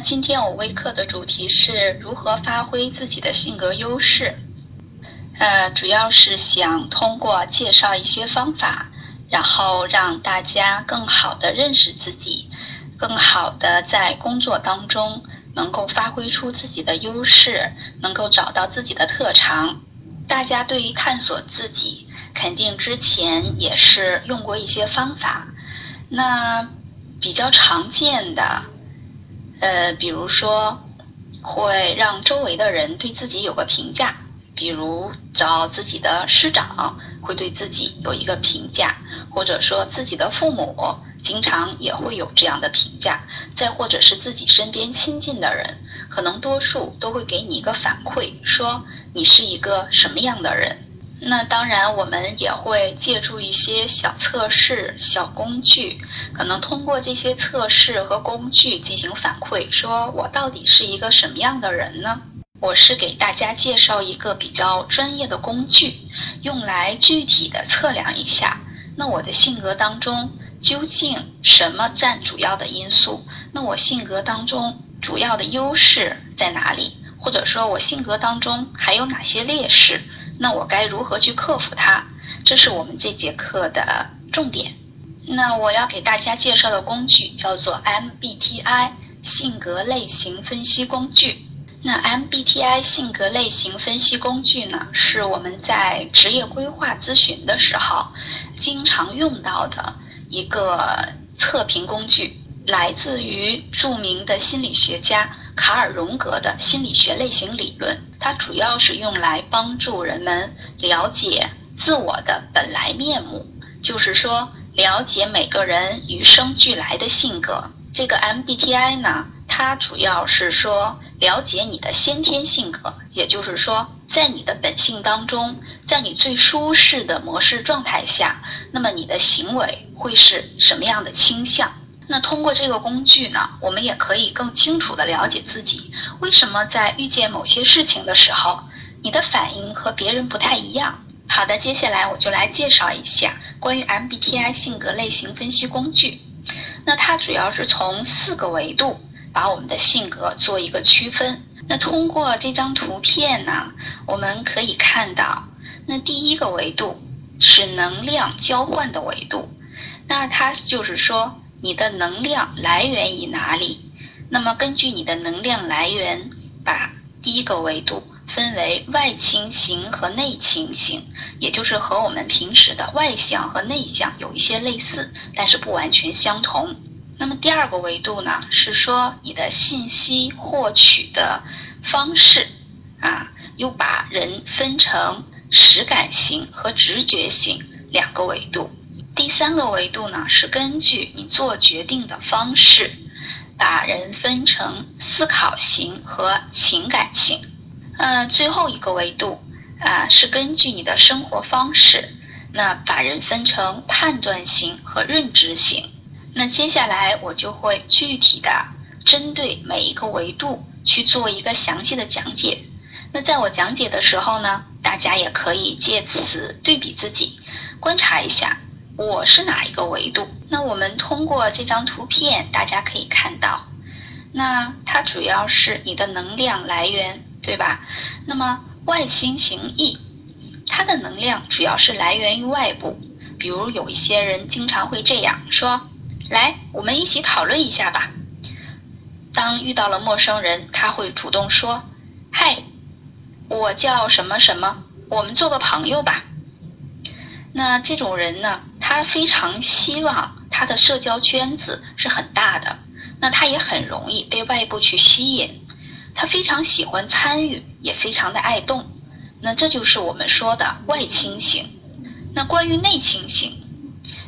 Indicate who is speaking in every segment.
Speaker 1: 今天我微课的主题是如何发挥自己的性格优势，呃，主要是想通过介绍一些方法，然后让大家更好的认识自己，更好的在工作当中能够发挥出自己的优势，能够找到自己的特长。大家对于探索自己，肯定之前也是用过一些方法，那比较常见的。呃，比如说，会让周围的人对自己有个评价，比如找自己的师长会对自己有一个评价，或者说自己的父母经常也会有这样的评价，再或者是自己身边亲近的人，可能多数都会给你一个反馈，说你是一个什么样的人。那当然，我们也会借助一些小测试、小工具，可能通过这些测试和工具进行反馈，说我到底是一个什么样的人呢？我是给大家介绍一个比较专业的工具，用来具体的测量一下，那我的性格当中究竟什么占主要的因素？那我性格当中主要的优势在哪里？或者说我性格当中还有哪些劣势？那我该如何去克服它？这是我们这节课的重点。那我要给大家介绍的工具叫做 MBTI 性格类型分析工具。那 MBTI 性格类型分析工具呢，是我们在职业规划咨询的时候经常用到的一个测评工具，来自于著名的心理学家。卡尔荣格的心理学类型理论，它主要是用来帮助人们了解自我的本来面目，就是说了解每个人与生俱来的性格。这个 MBTI 呢，它主要是说了解你的先天性格，也就是说，在你的本性当中，在你最舒适的模式状态下，那么你的行为会是什么样的倾向？那通过这个工具呢，我们也可以更清楚地了解自己为什么在遇见某些事情的时候，你的反应和别人不太一样。好的，接下来我就来介绍一下关于 MBTI 性格类型分析工具。那它主要是从四个维度把我们的性格做一个区分。那通过这张图片呢，我们可以看到，那第一个维度是能量交换的维度，那它就是说。你的能量来源于哪里？那么根据你的能量来源，把第一个维度分为外倾型和内倾型，也就是和我们平时的外向和内向有一些类似，但是不完全相同。那么第二个维度呢，是说你的信息获取的方式，啊，又把人分成实感型和直觉型两个维度。第三个维度呢，是根据你做决定的方式，把人分成思考型和情感型。嗯，最后一个维度啊，是根据你的生活方式，那把人分成判断型和认知型。那接下来我就会具体的针对每一个维度去做一个详细的讲解。那在我讲解的时候呢，大家也可以借此对比自己，观察一下。我是哪一个维度？那我们通过这张图片，大家可以看到，那它主要是你的能量来源，对吧？那么外倾型 E，它的能量主要是来源于外部，比如有一些人经常会这样说：“来，我们一起讨论一下吧。”当遇到了陌生人，他会主动说：“嗨，我叫什么什么，我们做个朋友吧。”那这种人呢？他非常希望他的社交圈子是很大的，那他也很容易被外部去吸引，他非常喜欢参与，也非常的爱动，那这就是我们说的外倾型。那关于内倾型，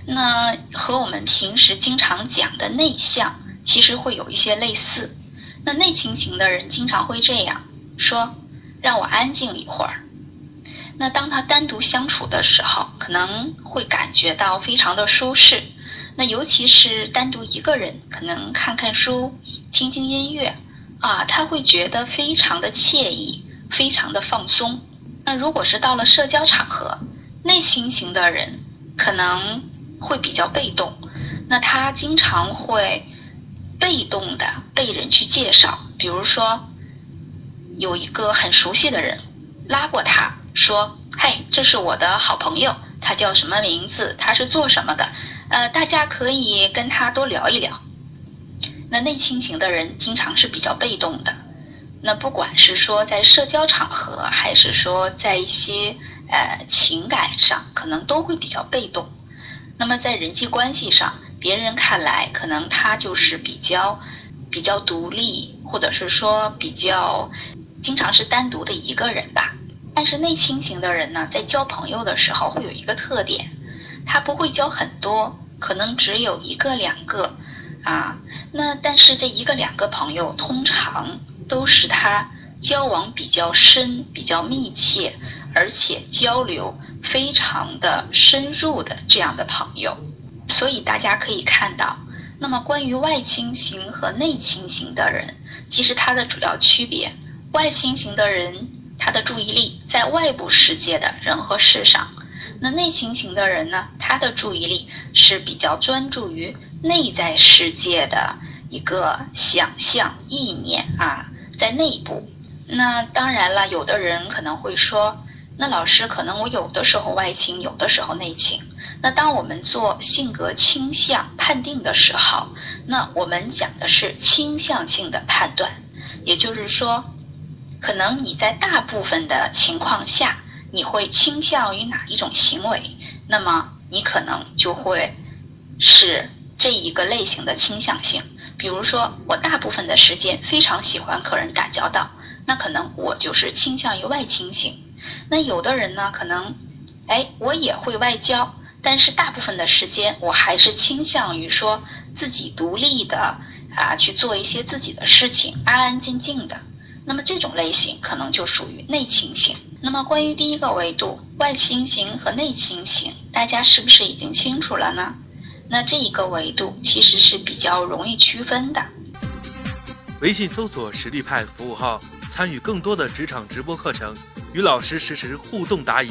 Speaker 1: 那和我们平时经常讲的内向其实会有一些类似。那内倾型的人经常会这样说：“让我安静一会儿。那当他单独相处的时候，可能会感觉到非常的舒适。那尤其是单独一个人，可能看看书、听听音乐，啊，他会觉得非常的惬意，非常的放松。那如果是到了社交场合，内倾型的人可能会比较被动，那他经常会被动的被人去介绍，比如说有一个很熟悉的人拉过他说：“嘿，这是我的好朋友，他叫什么名字？他是做什么的？呃，大家可以跟他多聊一聊。”那内倾型的人经常是比较被动的，那不管是说在社交场合，还是说在一些。呃，情感上可能都会比较被动，那么在人际关系上，别人看来可能他就是比较比较独立，或者是说比较经常是单独的一个人吧。但是内倾型的人呢，在交朋友的时候会有一个特点，他不会交很多，可能只有一个两个啊。那但是这一个两个朋友，通常都是他交往比较深、比较密切。而且交流非常的深入的这样的朋友，所以大家可以看到，那么关于外倾型和内倾型的人，其实它的主要区别，外倾型的人他的注意力在外部世界的人和事上，那内倾型的人呢，他的注意力是比较专注于内在世界的一个想象意念啊，在内部。那当然了，有的人可能会说。那老师，可能我有的时候外倾，有的时候内倾。那当我们做性格倾向判定的时候，那我们讲的是倾向性的判断，也就是说，可能你在大部分的情况下，你会倾向于哪一种行为，那么你可能就会是这一个类型的倾向性。比如说，我大部分的时间非常喜欢和人打交道，那可能我就是倾向于外倾型。那有的人呢，可能，哎，我也会外交，但是大部分的时间我还是倾向于说自己独立的啊，去做一些自己的事情，安安静静的。那么这种类型可能就属于内倾型。那么关于第一个维度，外倾型和内倾型，大家是不是已经清楚了呢？那这一个维度其实是比较容易区分的。
Speaker 2: 微信搜索“实力派”服务号，参与更多的职场直播课程。与老师实时互动答疑。